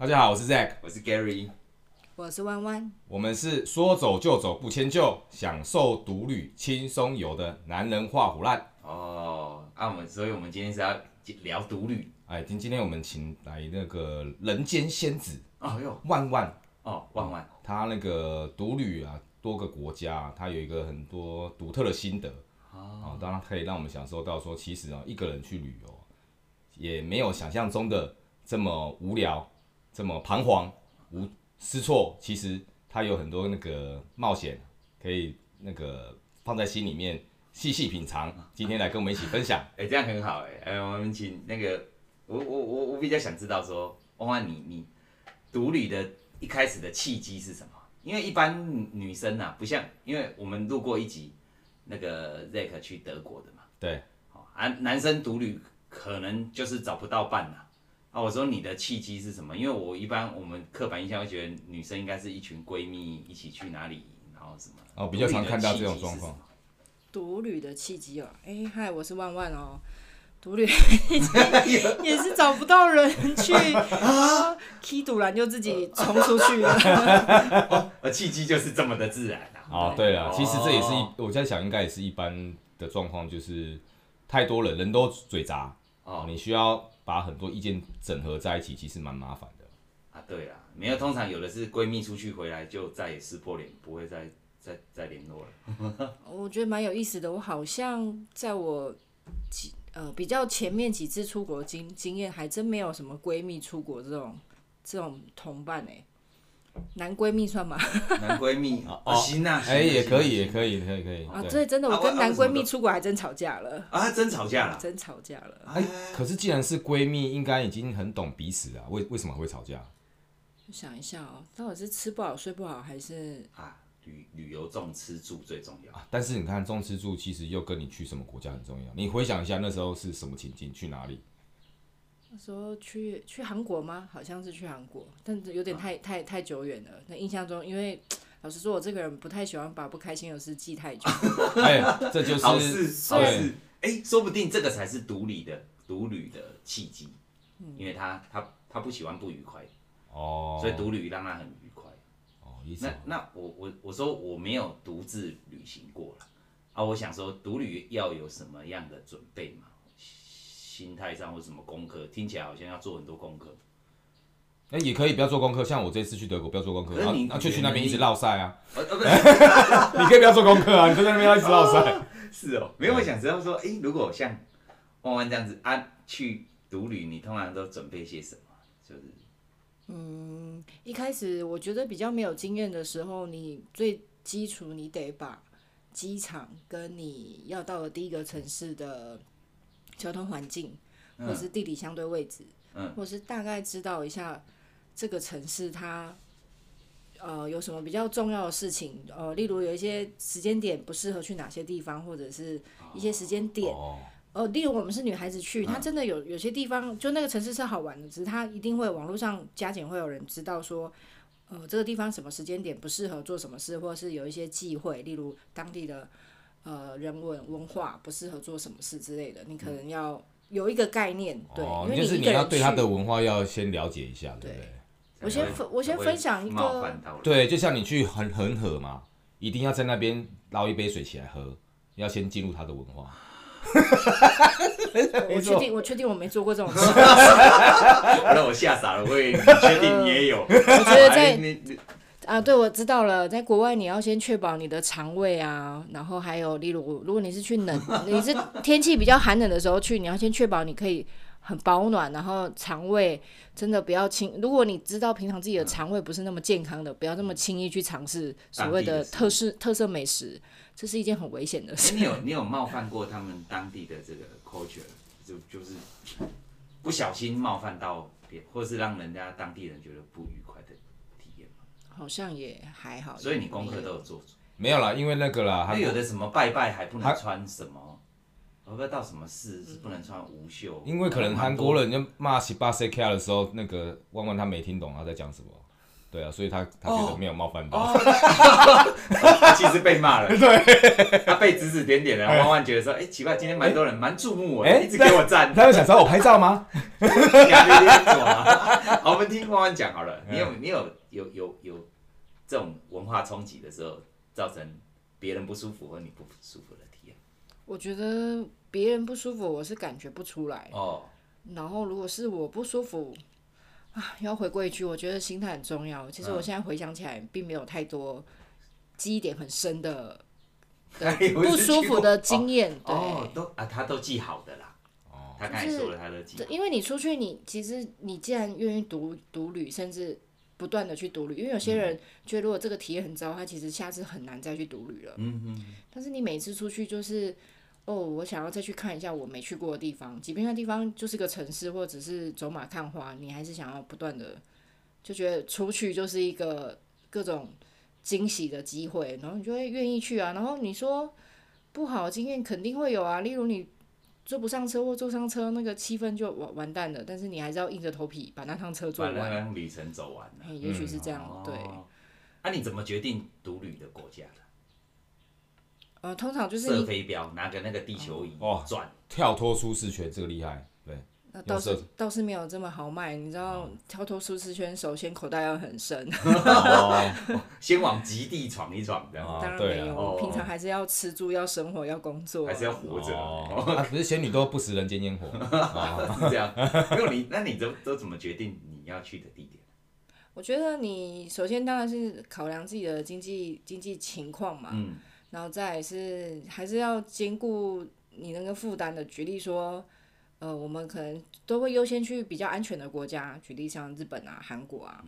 大家好，我是 Zack，我是 Gary，我是弯弯，我们是说走就走不迁就，享受独旅轻松游的男人画虎烂。哦，啊，我们，所以我们今天是要聊独旅。哎，今今天我们请来那个人间仙子，哦哟，万万，哦，万万，他那个独旅啊，多个国家，他有一个很多独特的心得。哦，当然可以让我们享受到说，其实啊，一个人去旅游，也没有想象中的这么无聊。这么彷徨无失措，其实他有很多那个冒险，可以那个放在心里面细细品尝。今天来跟我们一起分享，哎、欸，这样很好哎，哎，我们请那个我我我我比较想知道说，弯弯你你独旅的一开始的契机是什么？因为一般女生呐、啊，不像，因为我们录过一集那个 Zack 去德国的嘛，对，啊，男生独旅可能就是找不到伴了。啊，我说你的契机是什么？因为我一般我们刻板印象会觉得女生应该是一群闺蜜一起去哪里，然后什么哦，比较常看到这种状况。独旅的契机哦，哎嗨，我是万万哦，独旅 也是找不到人去，啊，踢赌篮就自己冲出去了。而契机就是这么的自然啊。哦，对了，其实这也是一，我在想应该也是一般的状况，就是太多人，人都嘴杂哦，你需要。把很多意见整合在一起，其实蛮麻烦的啊。对啊，没有，通常有的是闺蜜出去回来就再也撕破脸，不会再再再联络了。我觉得蛮有意思的。我好像在我几呃比较前面几次出国经经验，还真没有什么闺蜜出国这种这种同伴哎。男闺蜜算吗？男闺蜜哦，行啊，哎，也可以，也可以，可以，可以。啊，对，真的，我跟男闺蜜出国还真吵架了啊，真吵架了，真吵架了。哎，可是既然是闺蜜，应该已经很懂彼此啊，为为什么会吵架？想一下哦，到底是吃不好睡不好，还是啊旅旅游重吃住最重要啊？但是你看重吃住，其实又跟你去什么国家很重要。你回想一下那时候是什么情境，去哪里？说去去韩国吗？好像是去韩国，但是有点太太太久远了。那印象中，因为老实说，我这个人不太喜欢把不开心的事记太久。哎，这就是好事，好事。哎，说不定这个才是独旅的独旅的契机，嗯、因为他他他不喜欢不愉快，哦，所以独旅让他很愉快。哦，那那我我我说我没有独自旅行过了啊，我想说独旅要有什么样的准备嘛？心态上或什么功课，听起来好像要做很多功课。那、欸、也可以不要做功课，像我这次去德国不要做功课，然后那就去那边一直绕赛啊。你可以不要做功课啊，你就在那边要一直绕赛。是哦，没有我想知道说，哎、欸，如果像弯弯这样子啊，去独旅，你通常都准备些什么？就是，嗯，一开始我觉得比较没有经验的时候，你最基础你得把机场跟你要到的第一个城市的。交通环境，或是地理相对位置，嗯，或是大概知道一下这个城市它，呃，有什么比较重要的事情，呃，例如有一些时间点不适合去哪些地方，或者是一些时间点，哦，呃，例如我们是女孩子去，它真的有有些地方，就那个城市是好玩的，只是它一定会网络上加减会有人知道说，呃，这个地方什么时间点不适合做什么事，或者是有一些忌讳，例如当地的。呃，人文文化不适合做什么事之类的，你可能要有一个概念，嗯、对，哦、因为就是你要对他的文化要先了解一下，对不对？我先分，我先分享一个，对，就像你去恒恒河嘛，一定要在那边捞一杯水起来喝，要先进入他的文化。我确定，我确定我没做过这种 事，让我吓傻了。我也确定你也有，我觉得在。啊，对，我知道了。在国外，你要先确保你的肠胃啊，然后还有，例如，如果你是去冷，你是 天气比较寒冷的时候去，你要先确保你可以很保暖，然后肠胃真的不要轻。如果你知道平常自己的肠胃不是那么健康的，不要那么轻易去尝试所谓的特色特色美食，这是一件很危险的事。你有 你有冒犯过他们当地的这个 culture，就就是不小心冒犯到别，或是让人家当地人觉得不愉快的。好像也还好，所以你功课都有做。没有啦，因为那个啦，他有的什么拜拜还不能穿什么，我不知道到什么事是不能穿无袖？因为可能韩国人就骂十八 C K 的时候，那个弯弯他没听懂他在讲什么。对啊，所以他他觉得没有冒犯到。他其实被骂了，对，他被指指点点的。然后弯弯觉得说，哎、欸，奇怪，今天蛮多人蛮注目我，哎、欸，一直给我赞。他有想找我拍照吗？好，我们听弯弯讲好了。你有你有有有有这种文化冲击的时候，造成别人不舒服和你不舒服的体验？我觉得别人不舒服，我是感觉不出来。哦。然后如果是我不舒服。啊，要回归一句，我觉得心态很重要。其实我现在回想起来，并没有太多记忆点很深的 不舒服的经验。哦，哦，都啊，他都记好的啦。哦，他刚才说了，他都记。因为你出去，你其实你既然愿意独独旅，甚至不断的去独旅，因为有些人觉得如果这个体验很糟，他其实下次很难再去独旅了。但是你每次出去就是。哦，我想要再去看一下我没去过的地方，即便那地方就是个城市，或者是走马看花，你还是想要不断的，就觉得出去就是一个各种惊喜的机会，然后你就会愿意去啊。然后你说不好经验肯定会有啊，例如你坐不上车或坐上车，那个气氛就完完蛋了。但是你还是要硬着头皮把那趟车坐完，把那趟旅程走完。啊，也许是这样，嗯、对。那、啊、你怎么决定独旅的国家的？呃，通常就是射飞镖，拿个那个地球仪哦，转跳脱舒适圈，这个厉害，对。那倒是倒是没有这么豪迈，你知道，跳脱舒适圈，首先口袋要很深，哦、先往极地闯一闯，这样。当然没有，哦、平常还是要吃住，要生活，要工作，还是要活着。哦啊、不是仙女都不食人间烟火，哦、是这样。没有你，那你都都怎么决定你要去的地点？我觉得你首先当然是考量自己的经济经济情况嘛。嗯。然后再是还是要兼顾你那个负担的。举例说，呃，我们可能都会优先去比较安全的国家，举例像日本啊、韩国啊，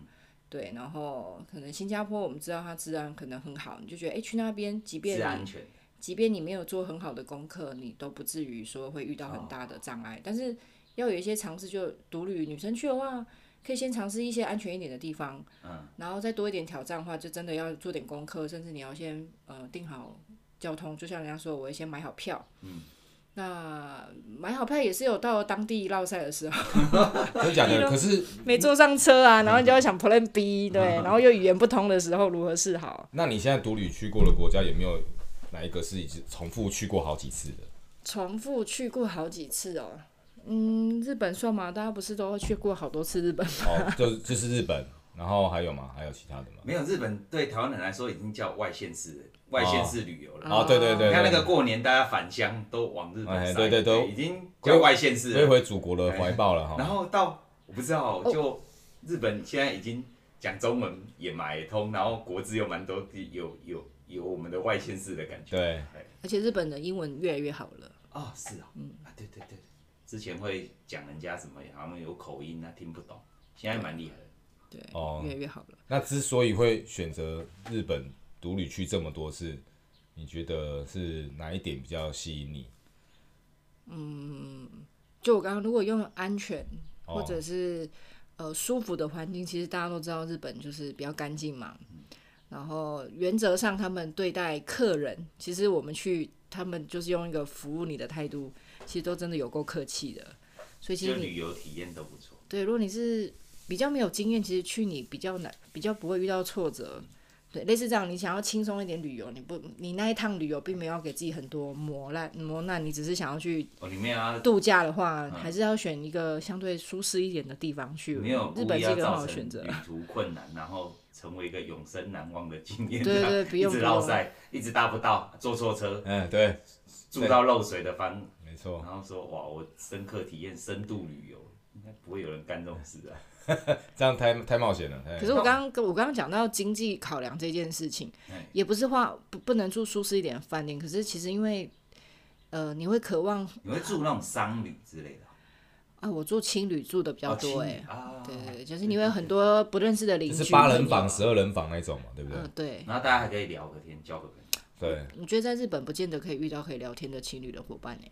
对。然后可能新加坡，我们知道它治安可能很好，你就觉得哎，去那边，即便安全，即便你没有做很好的功课，你都不至于说会遇到很大的障碍。但是要有一些尝试，就独旅女生去的话。可以先尝试一些安全一点的地方，嗯，然后再多一点挑战的话，就真的要做点功课，甚至你要先呃订好交通，就像人家说，我会先买好票，嗯，那买好票也是有到了当地落赛的时候，真的假的？可是没坐上车啊，然后你就要想 Plan B，对，然后又语言不通的时候如何是好？那你现在独旅去过的国家有没有哪一个是已重复去过好几次的？重复去过好几次哦。嗯，日本算吗？大家不是都去过好多次日本吗？哦，就就是日本，然后还有吗？还有其他的吗？没有，日本对台湾人来说已经叫外县市，外县市旅游了。哦，对对对，你看那个过年大家返乡都往日本，对对对，已经叫外县市，归回祖国的怀抱了哈。然后到我不知道，就日本现在已经讲中文也买通，然后国字又蛮多，有有有我们的外县市的感觉。对，而且日本的英文越来越好了。哦，是啊，嗯，啊，对对对。之前会讲人家什么，好像有口音啊，听不懂。现在蛮厉害的，对，哦，越来越好了。那之所以会选择日本独旅去这么多次，你觉得是哪一点比较吸引你？嗯，就我刚刚如果用安全或者是、哦、呃舒服的环境，其实大家都知道日本就是比较干净嘛。嗯、然后原则上他们对待客人，其实我们去他们就是用一个服务你的态度。其实都真的有够客气的，所以其实旅游体验都不错。对，如果你是比较没有经验，其实去你比较难，比较不会遇到挫折。对，类似这样，你想要轻松一点旅游，你不，你那一趟旅游并没有给自己很多磨难磨难，你只是想要去度假的话，还是要选一个相对舒适一点的地方去。没有日本是一个很好的选择。旅途困难，然后成为一个永生难忘的经验。对对，不用。一直落赛，一直搭不到，坐错车。嗯，对。住到漏水的房。没错，然后说哇，我深刻体验深度旅游，应该不会有人干这种事啊，这样太太冒险了。可是我刚刚我刚刚讲到经济考量这件事情，也不是话不不能住舒适一点的饭店，可是其实因为呃，你会渴望你会住那种商旅之类的啊，我住青旅住的比较多哎，对对，就是你会有很多不认识的邻居，是八人房、十二人房那种嘛，对不对？嗯对，然后大家还可以聊个天，交个朋友。对，你觉得在日本不见得可以遇到可以聊天的情侣的伙伴呢？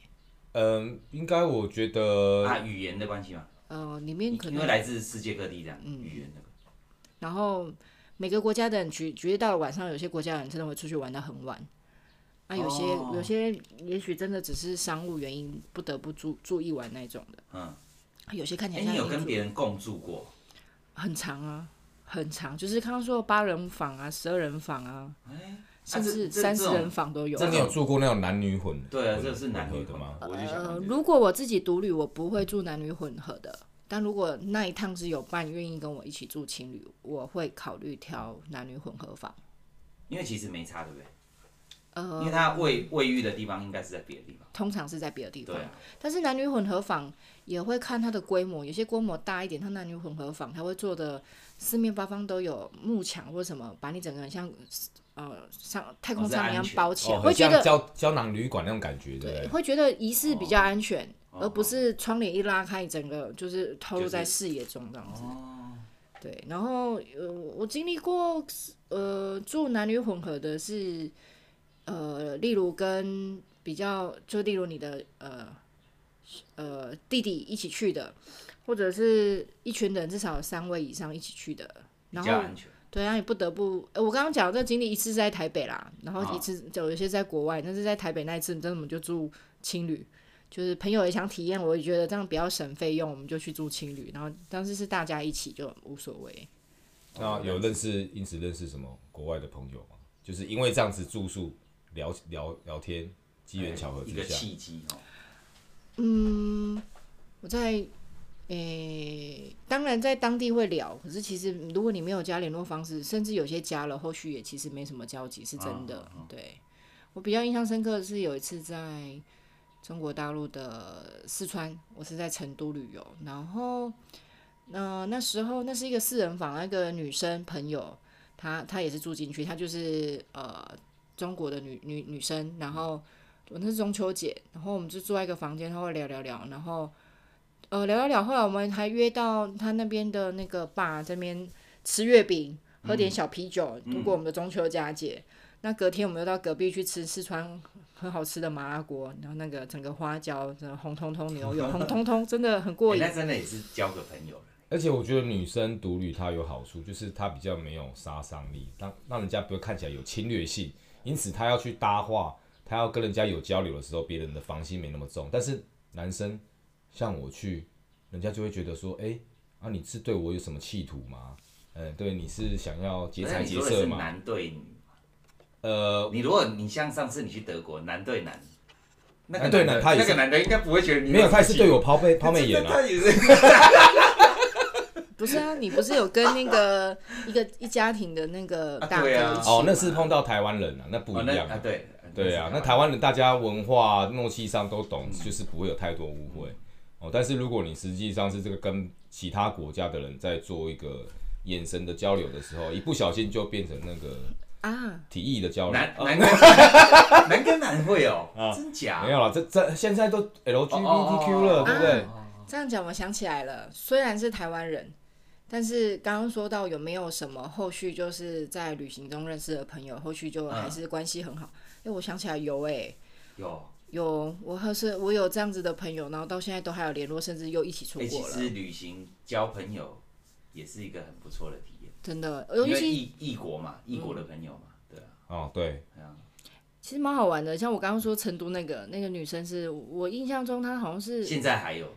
嗯，应该我觉得啊，语言的关系嘛。呃，里面可能因为来自世界各地这样，嗯，语言的。然后每个国家的人，举举例到了晚上，有些国家的人真的会出去玩到很晚。啊，有些有些也许真的只是商务原因，不得不住住一晚那种的。嗯。有些看起来。你有跟别人共住过？很长啊，很长，就是刚刚说八人房啊、十二人房啊，欸、甚至三十人房都有。那你有住过那种男女混？对啊，这是男女的吗？呃，如果我自己独旅，我不会住男女混合的。但如果那一趟是有伴愿意跟我一起住情侣，我会考虑挑男女混合房。因为其实没差，对不对？呃，因为他卫卫浴的地方应该是在别的地方，通常是在别的地方。对啊。但是男女混合房也会看它的规模，有些规模大一点，它男女混合房它会做的四面八方都有幕墙或什么，把你整个人像呃像太空舱一样包起来，哦、会觉得胶胶囊旅馆那种感觉，对，对，会觉得仪式比较安全，哦、而不是窗帘一拉开，整个就是透露在视野中这样子。就是哦。对，然后呃，我经历过呃住男女混合的是，呃，例如跟比较，就例如你的呃呃弟弟一起去的，或者是一群人至少有三位以上一起去的，然后对，然后你不得不，呃、我刚刚讲这经历一次是在台北啦，然后一次有有些在国外，但是在台北那一次，真的我们就住青旅。就是朋友也想体验，我也觉得这样比较省费用，我们就去住青旅。然后当时是大家一起就无所谓。那有认识，因此认识什么国外的朋友吗？就是因为这样子住宿聊聊聊天，机缘巧合之下，一个契机哦。嗯，我在诶、欸，当然在当地会聊，可是其实如果你没有加联络方式，甚至有些加了，后续也其实没什么交集，是真的。对，我比较印象深刻的是有一次在。中国大陆的四川，我是在成都旅游，然后，呃，那时候那是一个四人房，那个女生朋友，她她也是住进去，她就是呃中国的女女女生，然后我那是中秋节，然后我们就住在一个房间，她会聊聊聊，然后呃聊聊聊，后来我们还约到他那边的那个爸这边吃月饼，喝点小啤酒，度过我们的中秋佳节。嗯、那隔天我们又到隔壁去吃四川。很好吃的麻辣锅，然后那个整个花椒，真的红彤彤牛油，红彤彤，真的很过 瘾。那真的也是交个朋友。而且我觉得女生独旅它有好处，就是它比较没有杀伤力，让让人家不会看起来有侵略性。因此，他要去搭话，他要跟人家有交流的时候，别人的防心没那么重。但是男生像我去，人家就会觉得说，哎、欸，啊，你是对我有什么企图吗？嗯，对，你是想要劫财劫色吗？男对女。呃，你如果你像上次你去德国，男对男，那个男对男，他那个男的应该不会觉得你没有，他也是对我抛媚抛媚眼啊。不是啊，你不是有跟那个 一个一家庭的那个大哥一起、啊啊、哦，那是碰到台湾人啊，那不一样啊。啊对对啊，那台湾人大家文化默契上都懂，嗯、就是不会有太多误会、嗯、哦。但是如果你实际上是这个跟其他国家的人在做一个眼神的交流的时候，一不小心就变成那个。啊，体液的交流，男男跟男，男 跟男会哦，啊、真假？没有了，这这现在都 LGBTQ 了，对不对？啊、这样讲我想起来了，虽然是台湾人，但是刚刚说到有没有什么后续，就是在旅行中认识的朋友，后续就还是关系很好。哎、嗯，我想起来有哎、欸，有有，我还是我有这样子的朋友，然后到现在都还有联络，甚至又一起出国了。其实旅行交朋友也是一个很不错的体验。真的，因为异异国嘛，异国的朋友嘛，对啊。哦，对。其实蛮好玩的，像我刚刚说成都那个那个女生，是我印象中她好像是现在还有。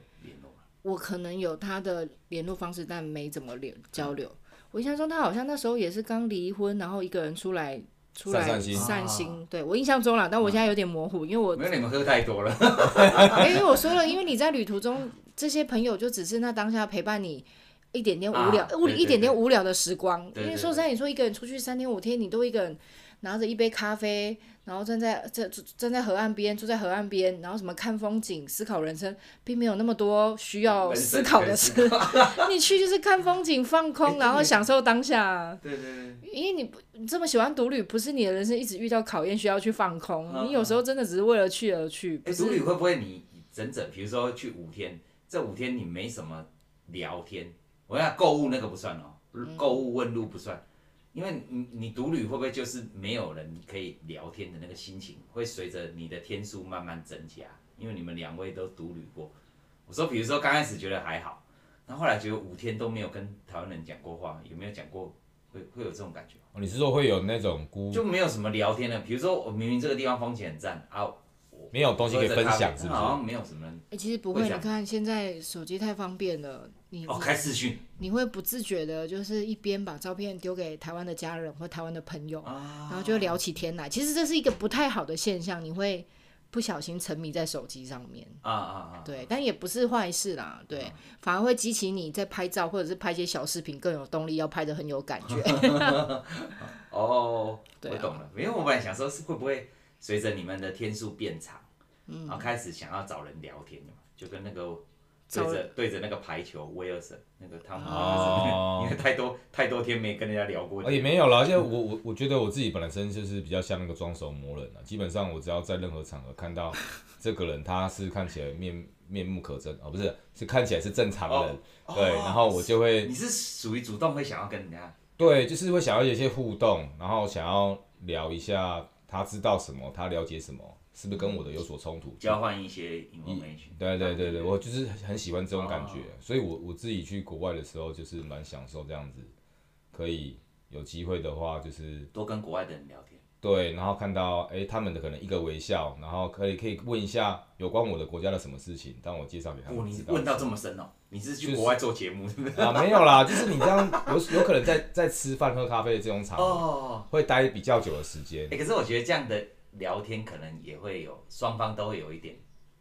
我可能有他的联络方式，但没怎么联交流。我印象中他好像那时候也是刚离婚，然后一个人出来出来散心。散心。对，我印象中啦，但我现在有点模糊，因为我没有你们喝太多了。因为我说了，因为你在旅途中这些朋友就只是那当下陪伴你。一点点无聊，无、啊、一点点无聊的时光。因为说实在，你说一个人出去三天五天，你都一个人拿着一杯咖啡，然后站在站站在河岸边，住在河岸边，然后什么看风景、思考人生，并没有那么多需要思考的事。你去就是看风景、放空，然后享受当下。对对对。因为你不你这么喜欢独旅，不是你的人生一直遇到考验，需要去放空。啊、你有时候真的只是为了去而去。哎，独旅会不会你整整，比如说去五天，这五天你没什么聊天？我要购物那个不算哦，购物问路不算，因为你你独旅会不会就是没有人可以聊天的那个心情，会随着你的天数慢慢增加？因为你们两位都独旅过，我说比如说刚开始觉得还好，那后，后来觉得五天都没有跟台湾人讲过话，有没有讲过？会会有这种感觉？你是说会有那种孤就没有什么聊天的？比如说我明明这个地方风景很赞啊，我没有东西可以分享，是不是？好像没有什么人。哎、欸，其实不会，你看现在手机太方便了。你哦，开视讯，你会不自觉的，就是一边把照片丢给台湾的家人或台湾的朋友，啊、然后就聊起天来。其实这是一个不太好的现象，你会不小心沉迷在手机上面。啊啊啊！对，但也不是坏事啦，对，啊、反而会激起你在拍照或者是拍一些小视频更有动力，要拍的很有感觉。哦，我懂了。因为我本来想说，是会不会随着你们的天数变长，嗯，然后开始想要找人聊天嘛，就跟那个。对着对着那个排球威尔森那个汤姆，哦、因为太多太多天没跟人家聊过，也没有了。而且我我我觉得我自己本身就是比较像那个装熟魔人啊。基本上我只要在任何场合看到这个人，他是看起来面面目可憎哦，不是，是看起来是正常人，哦、对，然后我就会。你是属于主动会想要跟人家？对，就是会想要有一些互动，然后想要聊一下他知道什么，他了解什么。是不是跟我的有所冲突？交换一些 information。对对对对，我就是很喜欢这种感觉，所以我我自己去国外的时候，就是蛮享受这样子，可以有机会的话，就是多跟国外的人聊天。对，然后看到哎、欸，他们的可能一个微笑，然后可以可以问一下有关我的国家的什么事情，当我介绍给他们。你问到这么深哦？你是去国外做节目是不是？啊，没有啦，就是你这样 有有可能在在吃饭喝咖啡的这种场合，会待比较久的时间。哎，可是我觉得这样的。聊天可能也会有双方都会有一点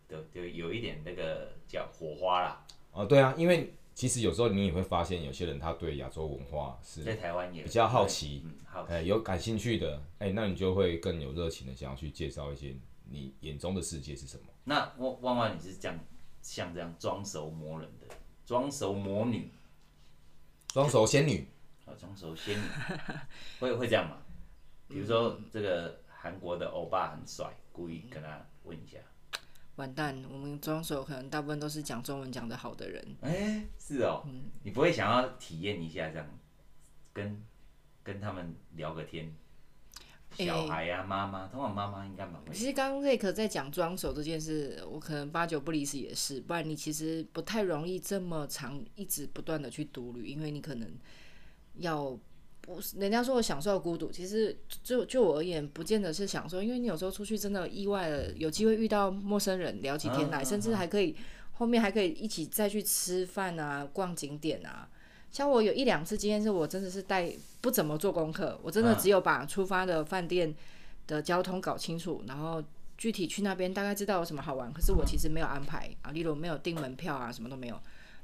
对，就有一点那个叫火花啦。哦，对啊，因为其实有时候你也会发现，有些人他对亚洲文化是在台湾也比较好奇，嗯，好奇，哎，有感兴趣的，哎，那你就会更有热情的想要去介绍一些你眼中的世界是什么。那万万万，你是这样像这样装熟魔人的，装熟魔女，装熟仙女，啊，装熟仙女，会会这样吗？比如说这个。韩国的欧巴很帅，故意跟他问一下。完蛋，我们装手可能大部分都是讲中文讲得好的人。哎、欸，是哦，嗯、你不会想要体验一下这样，跟跟他们聊个天？小孩呀、啊，妈妈、欸，通常妈妈应该蛮会。其实刚刚瑞克在讲装手这件事，我可能八九不离十也是，不然你其实不太容易这么长一直不断的去独旅，因为你可能要。不是，人家说我享受孤独，其实就就我而言，不见得是享受，因为你有时候出去真的意外了，有机会遇到陌生人聊起天来，甚至还可以后面还可以一起再去吃饭啊、逛景点啊。像我有一两次经验是我真的是带不怎么做功课，我真的只有把出发的饭店的交通搞清楚，然后具体去那边大概知道有什么好玩，可是我其实没有安排啊，例如没有订门票啊，什么都没有，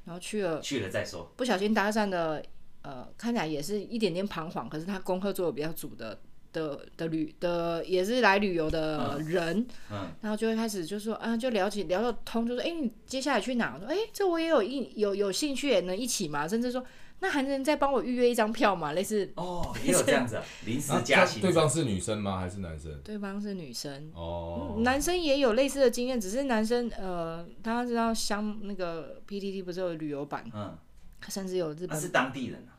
然后去了去了再说，不小心搭讪的。呃，看起来也是一点点彷徨，可是他功课做的比较足的的的旅的也是来旅游的人，嗯，嗯然后就会开始就说啊，就聊起聊到通，就说哎、欸，你接下来去哪？我说哎、欸，这我也有一有有兴趣，也能一起吗？甚至说那还能再帮我预约一张票吗？类似哦，也有这样子、啊，临时加薪。对方是女生吗？还是男生？对方是女生哦、嗯，男生也有类似的经验，只是男生呃，大家知道香那个 PTT 不是有旅游版，嗯。甚至有日本，他是当地人啊，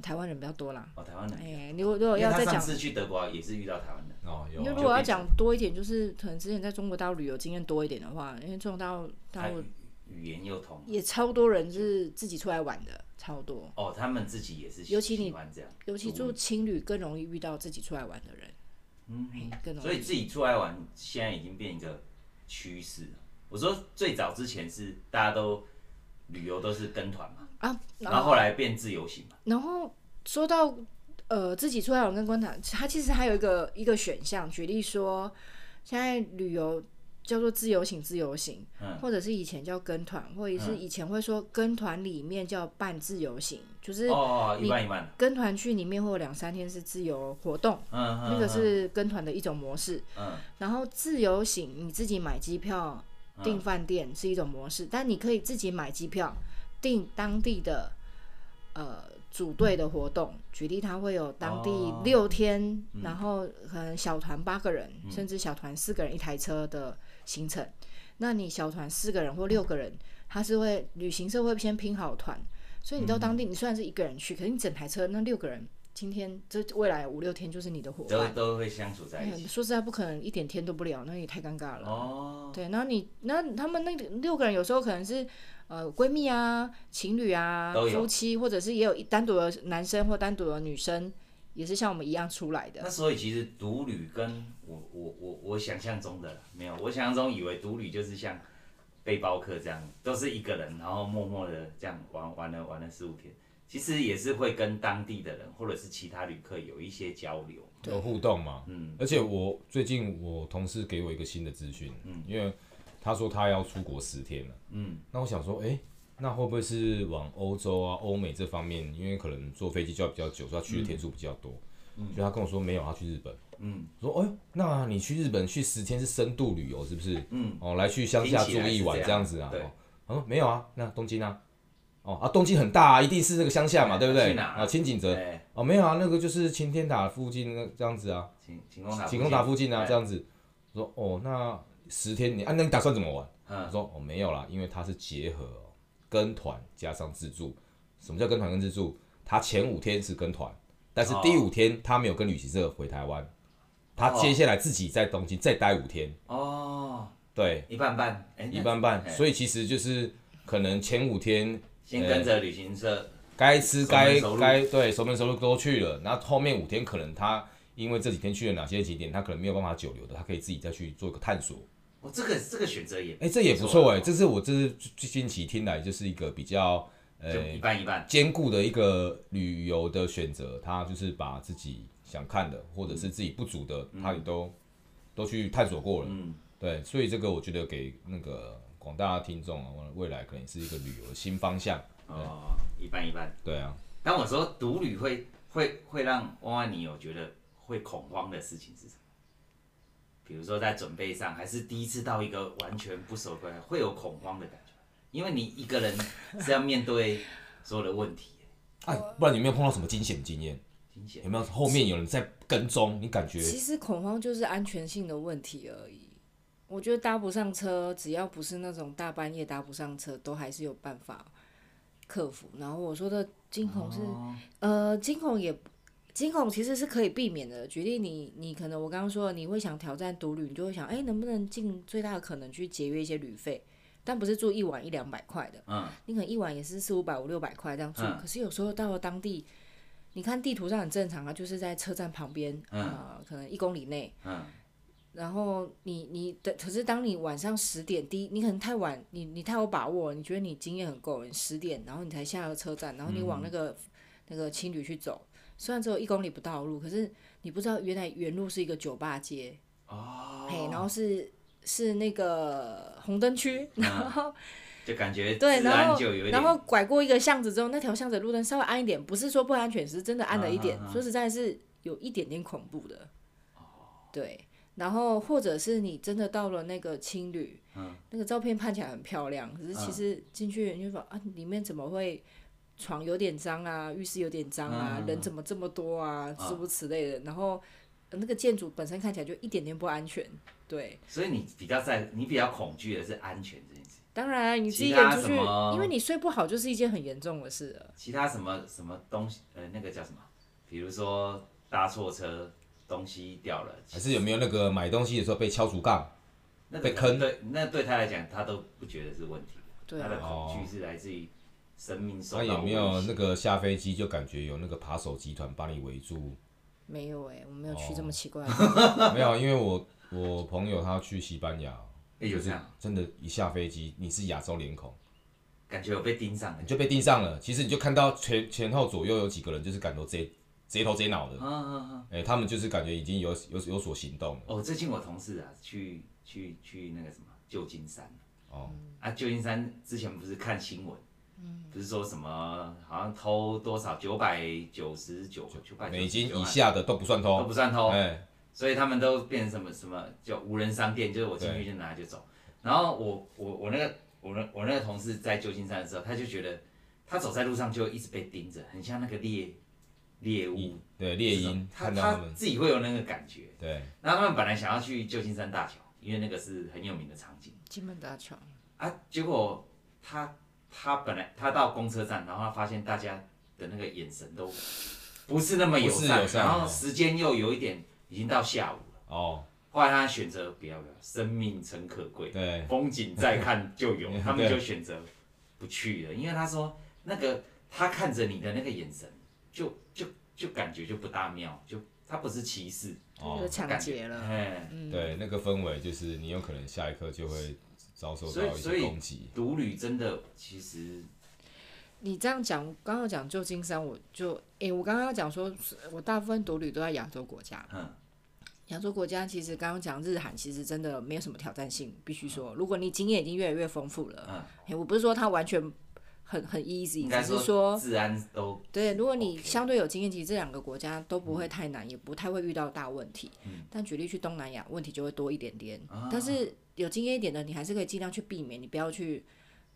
台湾人比较多啦。哦，台湾人。哎、如果如果要再讲，上次去德国也是遇到台湾人。哦，有。你如果要讲多一点，就是可能之前在中国大陆旅游经验多一点的话，因为中国大陆大陆语言又通，也超多人是自己出来玩的，超多。哦，他们自己也是喜欢这样，尤其你尤其住青旅更容易遇到自己出来玩的人。嗯，更容易。所以自己出来玩现在已经变一个趋势。我说最早之前是大家都旅游都是跟团嘛。啊，然后后来变自由行嘛。然后说到呃自己出来玩跟跟团，它其实还有一个一个选项，举例说，现在旅游叫做自由行，自由行，嗯、或者是以前叫跟团，或者是以前会说跟团里面叫半自由行，嗯、就是哦一半一半，跟团去里面会有两三天是自由活动，嗯，那个是跟团的一种模式，嗯，然后自由行你自己买机票订饭店是一种模式，嗯、但你可以自己买机票。订当地的呃组队的活动，举例他会有当地六天，然后可能小团八个人，嗯、甚至小团四个人一台车的行程。那你小团四个人或六个人，他是会旅行社会先拼好团，所以你到当地，你虽然是一个人去，可是你整台车那六个人，今天这未来五六天就是你的伙伴，都都会相处在一起。说实在，不可能一点天都不聊，那也太尴尬了。哦，对，然后你那他们那六个人有时候可能是。呃，闺蜜啊，情侣啊，夫妻，或者是也有一单独的男生或单独的女生，也是像我们一样出来的。那所以其实独旅跟我我我我想象中的没有，我想象中以为独旅就是像背包客这样，都是一个人，然后默默的这样玩玩了玩了十五天，其实也是会跟当地的人或者是其他旅客有一些交流，有互动嘛。嗯，而且我最近我同事给我一个新的资讯，嗯，因为他说他要出国十天了，嗯，那我想说，哎、欸，那会不会是往欧洲啊、欧美这方面？因为可能坐飞机就要比较久，所以他去的天数比较多。嗯，所以他跟我说没有，他去日本。嗯，说，哎、欸，那你去日本去十天是深度旅游是不是？嗯，哦，来去乡下住一晚这样子啊？对。他说没有啊，那东京啊，哦啊，东京很大啊，一定是那个乡下嘛，对，不对？啊，清景泽。哦，没有啊，那个就是晴天塔附近那这样子啊。晴晴空塔。晴空塔附近啊，这样子。说，哦，那十天你啊，那你打算怎么玩？他说，哦，没有啦，因为他是结合跟团加上自助。什么叫跟团跟自助？他前五天是跟团，但是第五天他没有跟旅行社回台湾。他接下来自己在东京再待五天哦，对，一半半，欸、一半半，所以其实就是可能前五天先跟着旅行社，该、欸、吃该该对熟门熟路都去了，然后后面五天可能他因为这几天去了哪些景点，他可能没有办法久留的，他可以自己再去做一个探索。哦，这个这个选择也哎、欸，这也不错哎、欸，这是我这是近期听来就是一个比较呃一半一半兼顾的一个旅游的选择，他就是把自己。想看的，或者是自己不足的，嗯、他也都都去探索过了。嗯，对，所以这个我觉得给那个广大的听众啊，未来可能是一个旅游的新方向。哦，一半一半。对啊。但我说独旅会会会让汪汪你有觉得会恐慌的事情是什么？比如说在准备上，还是第一次到一个完全不熟的，会有恐慌的感觉，因为你一个人是要面对所有的问题。哎、啊，不然你有没有碰到什么惊险经验？有没有后面有人在跟踪？你感觉？其实恐慌就是安全性的问题而已。我觉得搭不上车，只要不是那种大半夜搭不上车，都还是有办法克服。然后我说的惊恐是，哦、呃，惊恐也惊恐其实是可以避免的。举例你，你可能我刚刚说你会想挑战独旅，你就会想，哎、欸，能不能尽最大的可能去节约一些旅费？但不是住一晚一两百块的，嗯，你可能一晚也是四五百五六百块这样住。嗯、可是有时候到了当地。你看地图上很正常啊，就是在车站旁边，啊、嗯呃，可能一公里内。嗯、然后你你的，可是当你晚上十点，第一你可能太晚，你你太有把握，你觉得你经验很够，你十点，然后你才下了车站，然后你往那个、嗯、那个青旅去走，虽然只有一公里不到的路，可是你不知道原来原路是一个酒吧街。哦。嘿，然后是是那个红灯区，然后。嗯就感觉对，然后然后拐过一个巷子之后，那条巷子路灯稍微暗一点，不是说不安全，是真的暗了一点。说实在，是有一点点恐怖的。对，然后或者是你真的到了那个青旅，嗯那个照片看起来很漂亮，可是其实进去你就说啊，里面怎么会床有点脏啊，浴室有点脏啊，人怎么这么多啊，诸如此类的。然后那个建筑本身看起来就一点点不安全。对，所以你比较在，你比较恐惧的是安全这件事。当然，你自己一个人出去，因为你睡不好，就是一件很严重的事了。其他什么什么东西，呃，那个叫什么？比如说搭错车，东西掉了，还是有没有那个买东西的时候被敲竹杠，那被坑？对，那对他来讲，他都不觉得是问题。对他的恐惧是来自于生命受到威胁。他有没有那个下飞机就感觉有那个扒手集团把你围住？没有哎、欸，我没有去这么奇怪 没有，因为我我朋友他去西班牙。哎有这样，真的，一下飞机，你是亚洲脸孔，感觉有被盯上了，你就被盯上了。其实你就看到前前后左右有几个人，就是感觉贼贼头贼脑的，嗯嗯嗯哎、欸，他们就是感觉已经有有有所行动了。哦，最近我同事啊，去去去那个什么旧金山，哦，啊，旧金山之前不是看新闻，嗯，不是说什么好像偷多少九百九十九九百美金以下的都不算偷，都不算偷，哎。欸所以他们都变成什么什么叫无人商店，就是我进去就拿就走。然后我我我那个我那我那个同事在旧金山的时候，他就觉得他走在路上就一直被盯着，很像那个猎猎物，对猎鹰，他他自己会有那个感觉。对。然后他们本来想要去旧金山大桥，因为那个是很有名的场景。金门大桥。啊，结果他他本来他到公车站，然后他发现大家的那个眼神都不是那么友善，友善。然后时间又有一点。已经到下午了。哦，后来他选择不要不要，生命诚可贵，对，风景再看就有，他们就选择不去了，因为他说那个他看着你的那个眼神，就就就感觉就不大妙，就他不是歧视，哦，抢劫了，哎，对，那个氛围就是你有可能下一刻就会遭受到一些攻击。独旅真的其实，你这样讲，刚刚讲旧金山，我就诶、欸，我刚刚要讲说，我大部分独旅都在亚洲国家。嗯。亚洲国家其实刚刚讲日韩，其实真的没有什么挑战性。必须说，如果你经验已经越来越丰富了，嗯、欸，我不是说它完全。很很 easy，只是说治安都对。如果你相对有经验，其实这两个国家都不会太难，也不太会遇到大问题。但举例去东南亚，问题就会多一点点。但是有经验一点的，你还是可以尽量去避免，你不要去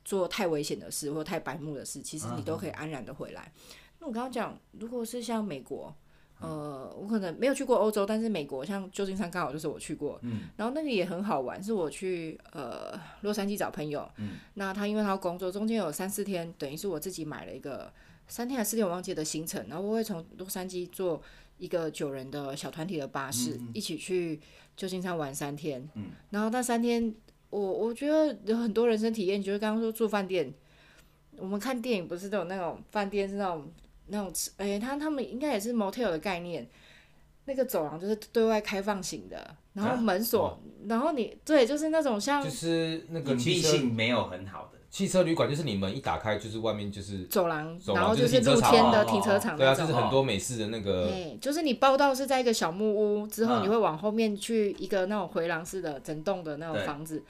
做太危险的事或太白目的事，其实你都可以安然的回来。那我刚刚讲，如果是像美国。呃，我可能没有去过欧洲，但是美国像旧金山刚好就是我去过，嗯，然后那个也很好玩，是我去呃洛杉矶找朋友，嗯，那他因为他要工作，中间有三四天，等于是我自己买了一个三天还是四天我忘记的行程，然后我会从洛杉矶坐一个九人的小团体的巴士，嗯嗯，一起去旧金山玩三天，嗯，然后那三天我我觉得有很多人生体验，就是刚刚说住饭店，我们看电影不是都有那种饭店是那种。那种吃，哎、欸，他他们应该也是 motel 的概念，那个走廊就是对外开放型的，然后门锁，啊、然后你对，就是那种像，就是那个隐蔽性没有很好的汽车旅馆，就是你门一打开，就是外面就是走廊，走廊然后就是露天的停车场，对啊，就是很多美式的那个，对，就是你报到是在一个小木屋之后，你会往后面去一个那种回廊式的整栋的那种房子。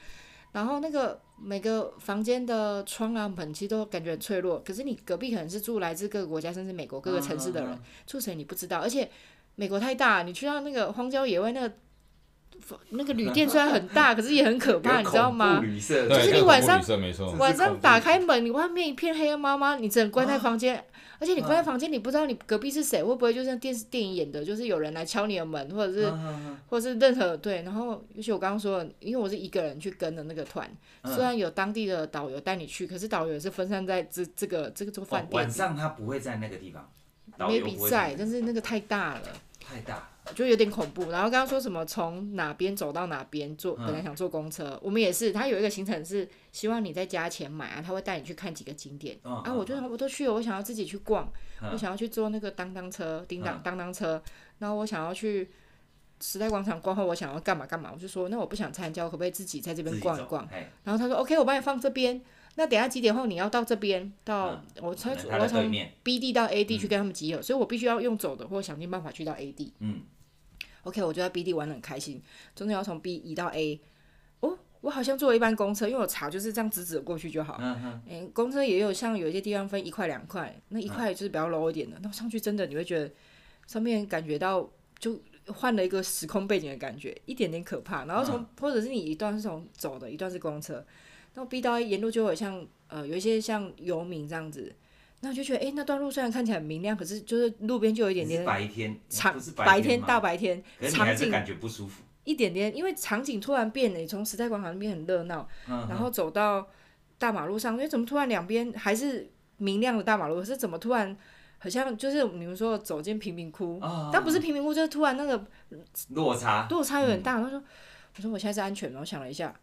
然后那个每个房间的窗啊门其实都感觉很脆弱，可是你隔壁可能是住来自各个国家甚至美国各个城市的人，住谁你不知道，而且美国太大，你去到那个荒郊野外那个那个旅店虽然很大，可是也很可怕，你知道吗？就是你晚上晚上打开门，你外面一片黑暗麻麻，你只能关在房间。啊而且你关在房间，你不知道你隔壁是谁，会不会就像电视电影演的，就是有人来敲你的门，或者是，或者是任何对。然后，尤其我刚刚说的，因为我是一个人去跟的那个团，虽然有当地的导游带你去，可是导游也是分散在这这个这个这个饭店。晚上他不会在那个地方，没比赛，但是那个太大了。太大。就有点恐怖，然后刚刚说什么从哪边走到哪边坐，本来想坐公车，嗯、我们也是，他有一个行程是希望你再加钱买啊，他会带你去看几个景点，嗯、啊，我就我都去了，我想要自己去逛，嗯、我想要去坐那个当当车，叮当当当车，然后我想要去时代广场逛后，我想要干嘛干嘛，我就说那我不想参加，我可不可以自己在这边逛一逛？然后他说 OK，我帮你放这边，那等下几点后你要到这边，到、嗯、我从我要从 B 地到 A 地去跟他们集合，嗯、所以我必须要用走的，或想尽办法去到 A 地。嗯。OK，我就在 B 地玩得很开心，中间要从 B 移到 A，哦，我好像坐了一班公车，因为我查就是这样直直的过去就好。嗯哼、欸、公车也有像有一些地方分一块两块，那一块就是比较 low 一点的，那上去真的你会觉得上面感觉到就换了一个时空背景的感觉，一点点可怕。然后从、嗯、或者是你一段是从走的，一段是公车，然后 B 到 A 沿路就会像呃有一些像游民这样子。那我就觉得，哎、欸，那段路虽然看起来很明亮，可是就是路边就有一点点白天，长白，白天大白天，场景感觉不舒服。一点点，因为场景突然变了，你从时代广场那边很热闹，嗯、然后走到大马路上，因为怎么突然两边还是明亮的大马路，可是怎么突然好像就是你们说走进贫民窟，哦、但不是贫民窟，就是突然那个落差落差有点大。他、嗯、说，我说我现在是安全的，我想了一下。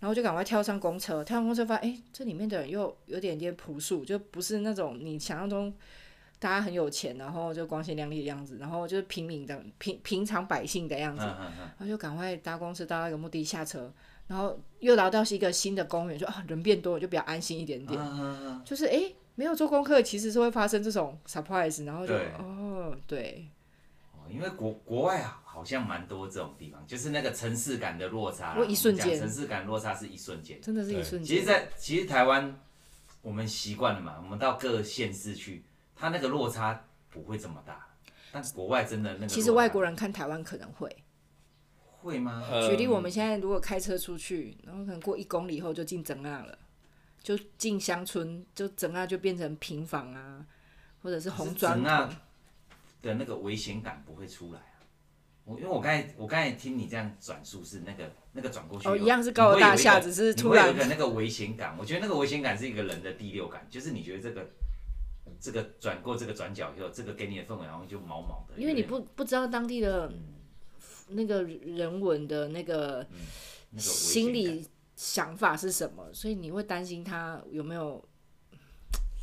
然后就赶快跳上公车，跳上公车发现，哎，这里面的人又有点点朴素，就不是那种你想象中大家很有钱，然后就光鲜亮丽的样子，然后就是平民的平平常百姓的样子。嗯嗯嗯、然后就赶快搭公车到那个目的下车，然后又来到是一个新的公园，说啊人变多了，就比较安心一点点。就是哎，没有做功课，其实是会发生这种 surprise，然后就对哦对。因为国国外啊，好像蛮多这种地方，就是那个城市感的落差。我一瞬间，城市感落差是一瞬间，真的是一瞬间。其实在，在其实台湾，我们习惯了嘛，我们到各县市去，它那个落差不会这么大。但国外真的那个，其实外国人看台湾可能会，会吗？举例，我们现在如果开车出去，然后可能过一公里以后就进整啊了，就进乡村，就整啊就变成平房啊，或者是红砖的那个危险感不会出来啊！我因为我刚才我刚才听你这样转述是那个那个转过去哦，一样是高楼大厦，只是突然有一个那个危险感。我觉得那个危险感是一个人的第六感，就是你觉得这个这个转过这个转角以后，这个给你的氛围好像就毛毛的。因为你不不知道当地的那个人文的那个心理想法是什么，所以你会担心他有没有。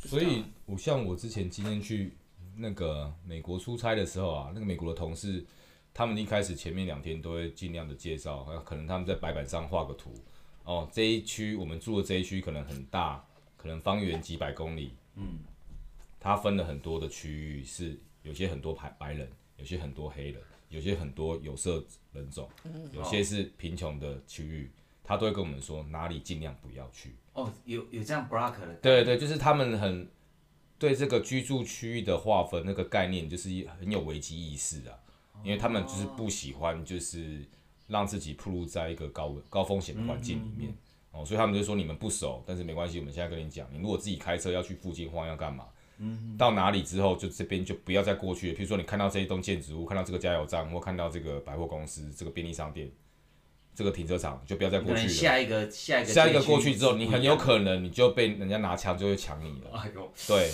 所以我像我之前今天去。那个美国出差的时候啊，那个美国的同事，他们一开始前面两天都会尽量的介绍，可能他们在白板上画个图，哦，这一区我们住的这一区可能很大，可能方圆几百公里，嗯，它分了很多的区域，是有些很多白白人，有些很多黑人，有些很多有色人种，有些是贫穷的区域，他都会跟我们说哪里尽量不要去。哦，有有这样 block 的。对对，就是他们很对这个居住区域的划分那个概念，就是很有危机意识啊，因为他们就是不喜欢就是让自己暴露在一个高高风险的环境里面哦，所以他们就说你们不熟，但是没关系，我们现在跟你讲，你如果自己开车要去附近晃要干嘛？到哪里之后就这边就不要再过去了。譬如说你看到这一栋建筑物，看到这个加油站，或看到这个百货公司、这个便利商店。这个停车场就不要再过去了。下一个下一个下一个过去之后，你很有可能你就被人家拿枪就会抢你了。哎呦，对，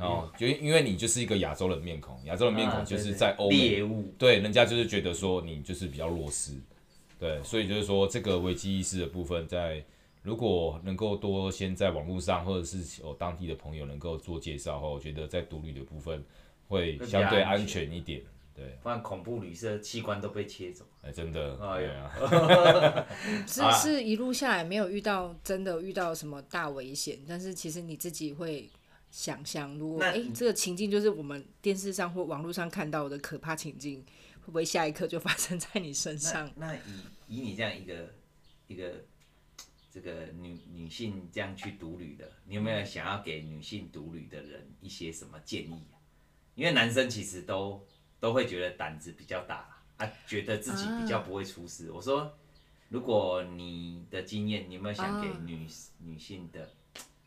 哦，就因为你就是一个亚洲人面孔，亚洲人面孔就是在欧对，人家就是觉得说你就是比较弱势，对，所以就是说这个危机意识的部分，在如果能够多先在网络上或者是有当地的朋友能够做介绍后，我觉得在独旅的部分会相对安全一点。对，不然恐怖旅社器官都被切走。哎，真的，哎呀，是是一路下来没有遇到真的遇到什么大危险，但是其实你自己会想象，如果哎这个情境就是我们电视上或网络上看到的可怕情境，会不会下一刻就发生在你身上？那，那以以你这样一个一个这个女女性这样去独旅的，你有没有想要给女性独旅的人一些什么建议？因为男生其实都。都会觉得胆子比较大啊，觉得自己比较不会出事。啊、我说，如果你的经验，你有没有想给女、啊、女性的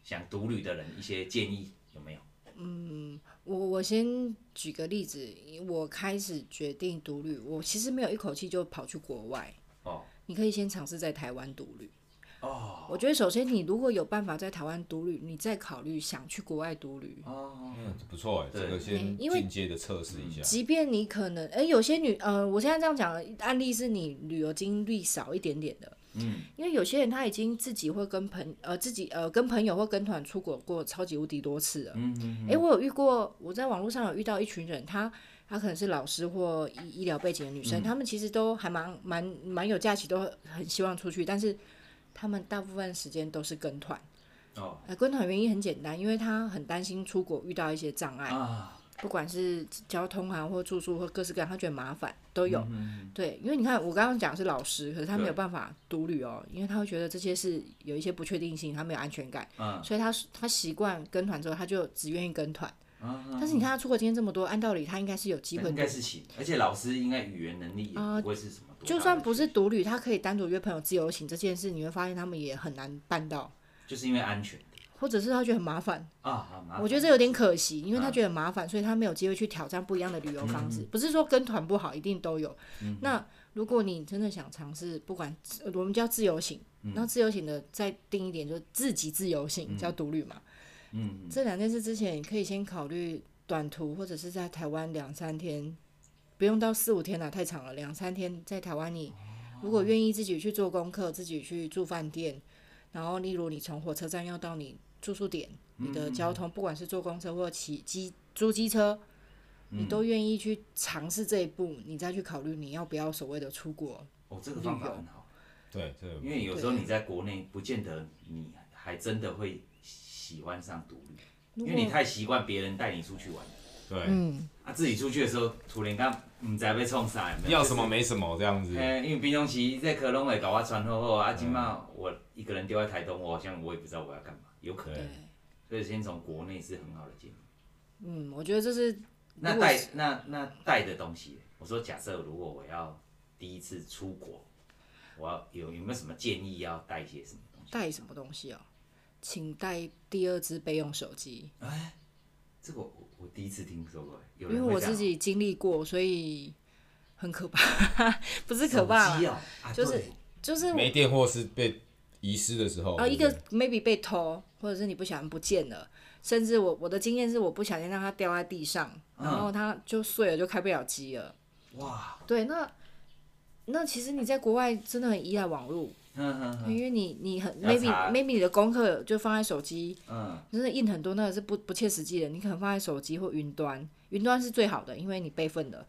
想独旅的人一些建议？有没有？嗯，我我先举个例子，我开始决定独旅，我其实没有一口气就跑去国外。哦，你可以先尝试在台湾独旅。哦，我觉得首先你如果有办法在台湾独旅，你再考虑想去国外独旅。哦，嗯，不错哎，这个先进阶的测试一下。即便你可能，哎、欸，有些女，呃，我现在这样讲的案例是你旅游经历少一点点的。嗯，因为有些人他已经自己会跟朋，呃，自己呃跟朋友或跟团出国过超级无敌多次了。嗯嗯。哎、欸，我有遇过，我在网络上有遇到一群人，他他可能是老师或医医疗背景的女生，他、嗯、们其实都还蛮蛮蛮有假期，都很希望出去，但是。他们大部分时间都是跟团，哦，呃，跟团原因很简单，因为他很担心出国遇到一些障碍，啊，不管是交通啊，或住宿或各式各样，他觉得麻烦都有，嗯，对，因为你看我刚刚讲是老师，可是他没有办法独旅哦，因为他会觉得这些是有一些不确定性，他没有安全感，啊，所以他他习惯跟团之后，他就只愿意跟团，啊，但是你看他出国经验这么多，按道理他应该是有机会，应该是行，而且老师应该语言能力也不会是什么。就算不是独旅，他可以单独约朋友自由行这件事，你会发现他们也很难办到，就是因为安全，或者是他觉得很麻烦。啊，我觉得这有点可惜，因为他觉得很麻烦，所以他没有机会去挑战不一样的旅游方式。不是说跟团不好，一定都有。那如果你真的想尝试，不管我们叫自由行，那自由行的再定一点，就是自己自由行叫独旅嘛。嗯，这两件事之前，你可以先考虑短途，或者是在台湾两三天。不用到四五天了，太长了。两三天在台湾，你如果愿意自己去做功课，自己去住饭店，然后例如你从火车站要到你住宿点，你的交通不管是坐公车或骑机租机车，你都愿意去尝试这一步，你再去考虑你要不要所谓的出国。哦，这个方法很好。对，这个因为有时候你在国内不见得你还真的会喜欢上独立，因为你太习惯别人带你出去玩。对，嗯，啊，自己出去的时候，突然间唔知被冲啥，要什么没什么这样子。哎，因为平常时这可能会搞我穿好好，啊，今嘛我一个人丢在台东，我好像我也不知道我要干嘛，有可能。所以先从国内是很好的建议。嗯，我觉得这是。那带那那带的东西，我说假设如果我要第一次出国，我要有有没有什么建议要带一些什么东西？带什么东西哦？请带第二只备用手机。哎，这个。我我第一次听说过，因为我自己经历过，所以很可怕，不是可怕，喔啊、就是就是没电或是被遗失的时候，啊，一个 maybe 被偷，或者是你不小心不见了，甚至我我的经验是我不小心让它掉在地上，然后它就碎了，就开不了机了。哇，对，那那其实你在国外真的很依赖网络，因为你你很 maybe maybe 你的功课就放在手机，嗯，真的印很多，那个是不不切实际的。你可能放在手机或云端，云端是最好的，因为你备份的。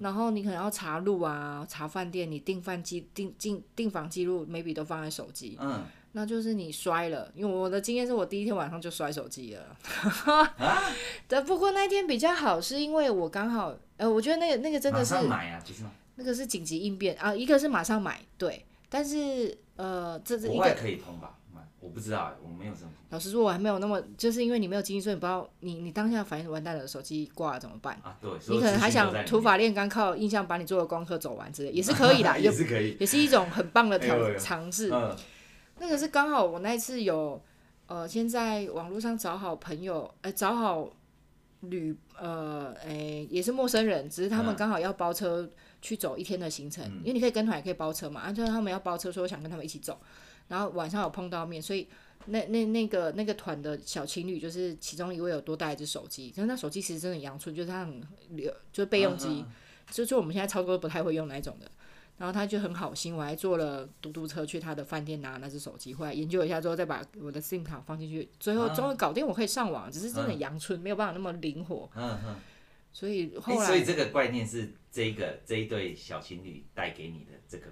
然后你可能要查路啊，查饭店，你订饭记订订订房记录，maybe 都放在手机。嗯。那就是你摔了，因为我的经验是我第一天晚上就摔手机了。啊？对，不过那天比较好，是因为我刚好，呃，我觉得那个那个真的是买啊？那个是紧急应变啊，一个是马上买，对。但是呃，这是一个国外可以通吧？我不知道，我没有这么。老实说，我还没有那么，就是因为你没有经验，所以你不知道你你当下反应完蛋了，手机挂了怎么办？啊，对。你可能还想土法炼钢，靠印象把你做的功课走完之类，也是可以的，也是可以，也是一种很棒的 挑尝试。嗯。那个是刚好我那一次有，呃，先在网络上找好朋友，呃，找好旅，呃，诶、欸，也是陌生人，只是他们刚好要包车去走一天的行程，嗯、因为你可以跟团也可以包车嘛，啊，就是他们要包车，说我想跟他们一起走，然后晚上有碰到面，所以那那那个那个团的小情侣，就是其中一位有多带一只手机，可是那手机其实真的阳春，就是他很留，就是备用机，就就我们现在操作都不太会用那种的。然后他就很好心，我还坐了嘟嘟车去他的饭店拿那只手机回来研究一下之后，再把我的 SIM 卡放进去，最后终于搞定，我可以上网，只是真的阳春，没有办法那么灵活。嗯嗯。所以后来，所以这个概念是这一个这一对小情侣带给你的这个，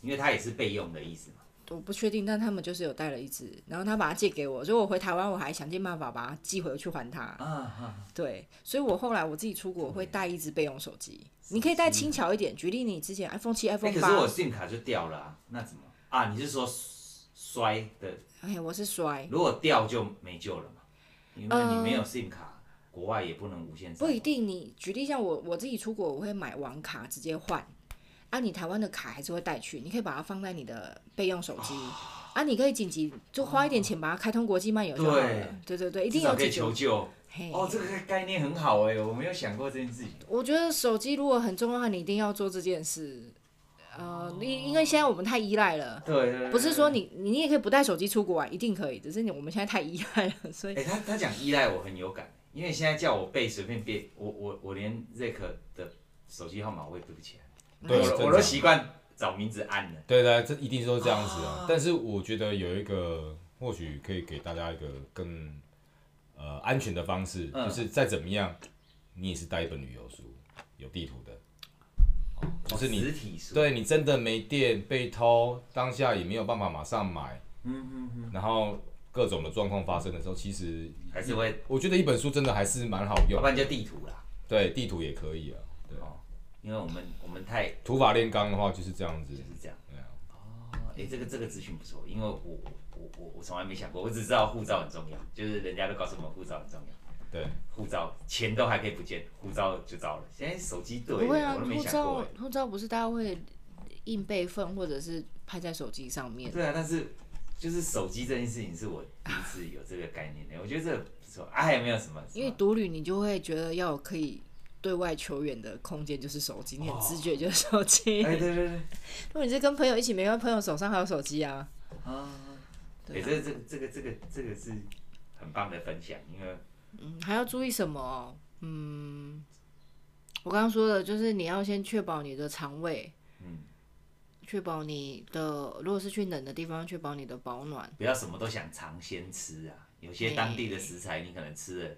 因为它也是备用的意思嘛。我不确定，但他们就是有带了一只，然后他把它借给我，所以我回台湾我还想尽办法把它寄回去还他。啊啊。对，所以我后来我自己出国会带一只备用手机。你可以带轻巧一点，举例你之前 iPhone 七、iPhone 八，可是我 SIM 卡就掉了啊，那怎么啊？你是说摔的？哎，我是摔。如果掉就没救了嘛？因为你没有 SIM 卡，国外也不能无限。不一定，你举例像我，我自己出国我会买网卡直接换，啊，你台湾的卡还是会带去，你可以把它放在你的备用手机，啊，你可以紧急就花一点钱把它开通国际漫游就好了。对对对，一定要可以求救。Hey, 哦，这个概念很好哎，我没有想过这件事情。我觉得手机如果很重要的话，你一定要做这件事。呃，因因为现在我们太依赖了。对，对对。不是说你你也可以不带手机出国玩，一定可以。只是你我们现在太依赖了，所以。哎、欸，他他讲依赖我很有感，因为现在叫我背随便背，我我我连 Zack 的手机号码我也背不起来。对，我都习惯找名字按了。对对，这一定都是这样子啊。但是我觉得有一个或许可以给大家一个更。呃，安全的方式、嗯、就是再怎么样，你也是带一本旅游书，有地图的，哦、就是你实体书，对你真的没电被偷，当下也没有办法马上买，嗯嗯嗯，然后各种的状况发生的时候，其实还是会，我觉得一本书真的还是蛮好用，要不然就地图啦，对，地图也可以啊，对，哦、因为我们我们太土法炼钢的话就是这样子，就是这样，对啊，哦，哎、欸，这个这个资讯不错，因为我。我我我从来没想过，我只知道护照很重要，就是人家都告诉我们护照很重要。对，护照钱都还可以不见，护照就糟了。现在手机对，不会啊，我都没想过。护照护照不是大家会硬备份或者是拍在手机上面？对啊，但是就是手机这件事情是我第一次有这个概念的，我觉得这个不错。啊，还有没有什么？因为独旅你就会觉得要可以对外求援的空间就是手机，你很直觉就是手机。哎，对对对。如果你是跟朋友一起，没关系，朋友手上还有手机啊。啊。对，这这这个这个这个是很棒的分享，因为嗯，还要注意什么？嗯，我刚刚说的就是你要先确保你的肠胃，嗯，确保你的如果是去冷的地方，确保你的保暖，不要什么都想尝鲜吃啊。有些当地的食材你可能吃了，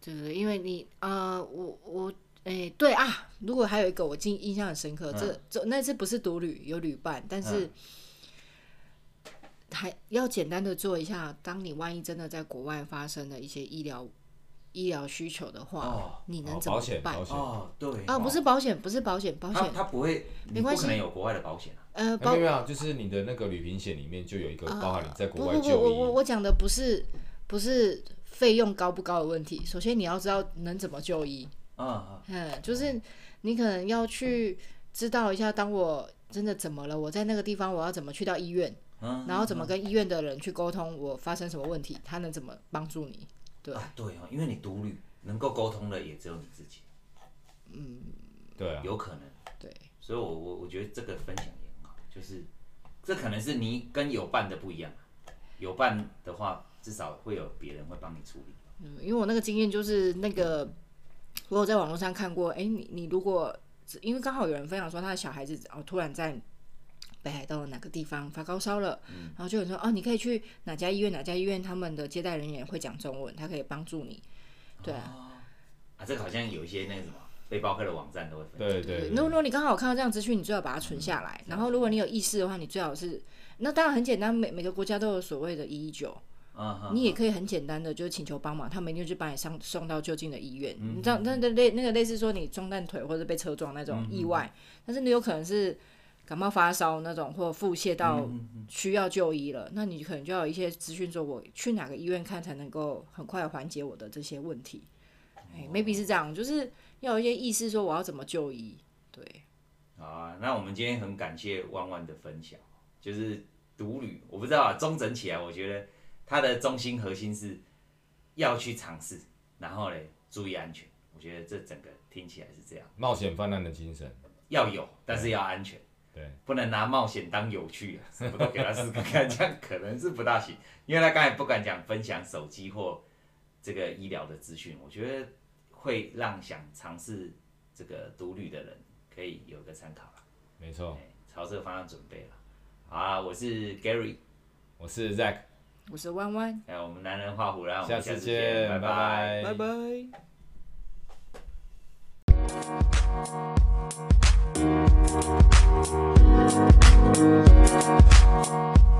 就是因为你呃，我我哎、欸，对啊，如果还有一个我印印象很深刻，嗯、这这那次不是独旅，有旅伴，但是。嗯还要简单的做一下，当你万一真的在国外发生了一些医疗医疗需求的话，哦、你能怎么办？哦，对，啊，不是保险，不是保险，保险它不会，没关系，不可能有国外的保险啊。呃，没有没有，就是你的那个旅行险里面就有一个包含你在国外就医。不不不，我我我讲的不是不是费用高不高的问题，首先你要知道能怎么就医。嗯嗯，就是你可能要去知道一下，当我真的怎么了，我在那个地方我要怎么去到医院。然后怎么跟医院的人去沟通？我发生什么问题？他能怎么帮助你？对啊，对哦，因为你独旅能够沟通的也只有你自己。嗯，对啊，有可能。对，所以我我我觉得这个分享也很好，就是这可能是你跟有伴的不一样。有伴的话，至少会有别人会帮你处理。嗯，因为我那个经验就是那个，我有在网络上看过，哎，你你如果因为刚好有人分享说他的小孩子哦突然在。北海道的哪个地方发高烧了，嗯、然后就有人说哦，你可以去哪家医院，哪家医院他们的接待人员会讲中文，他可以帮助你。对啊，哦、啊，这个好像有一些那什么背包客的网站都会。对对，对。如果你刚好看到这样资讯，你最好把它存下来。嗯、然后如果你有意识的话，你最好是那当然很简单，每每个国家都有所谓的一一九。你也可以很简单的就请求帮忙，他们一定就把你送送到就近的医院。嗯、你知道，那那类那个类似说你撞断腿或者被车撞那种意外，嗯、但是你有可能是感冒发烧那种，或腹泻到需要就医了，嗯、那你可能就要有一些资讯，说我去哪个医院看才能够很快缓解我的这些问题。哎、哦 hey，maybe 是这样，就是要有一些意识，说我要怎么就医。对，好啊，那我们今天很感谢万万的分享，就是独旅，我不知道啊，中整起来，我觉得。它的中心核心是要去尝试，然后嘞注意安全。我觉得这整个听起来是这样，冒险泛滥的精神要有，但是要安全。对，不能拿冒险当有趣，什么都给他试看看，这样可能是不大行。因为他刚才不敢讲分享手机或这个医疗的资讯，我觉得会让想尝试这个独旅的人可以有个参考了。没错，朝这个方向准备了。好啊，我是 Gary，我是 Zack。我是弯弯，哎，我们男人画虎啦，我们下次见，拜拜，拜拜。拜拜。Thank you.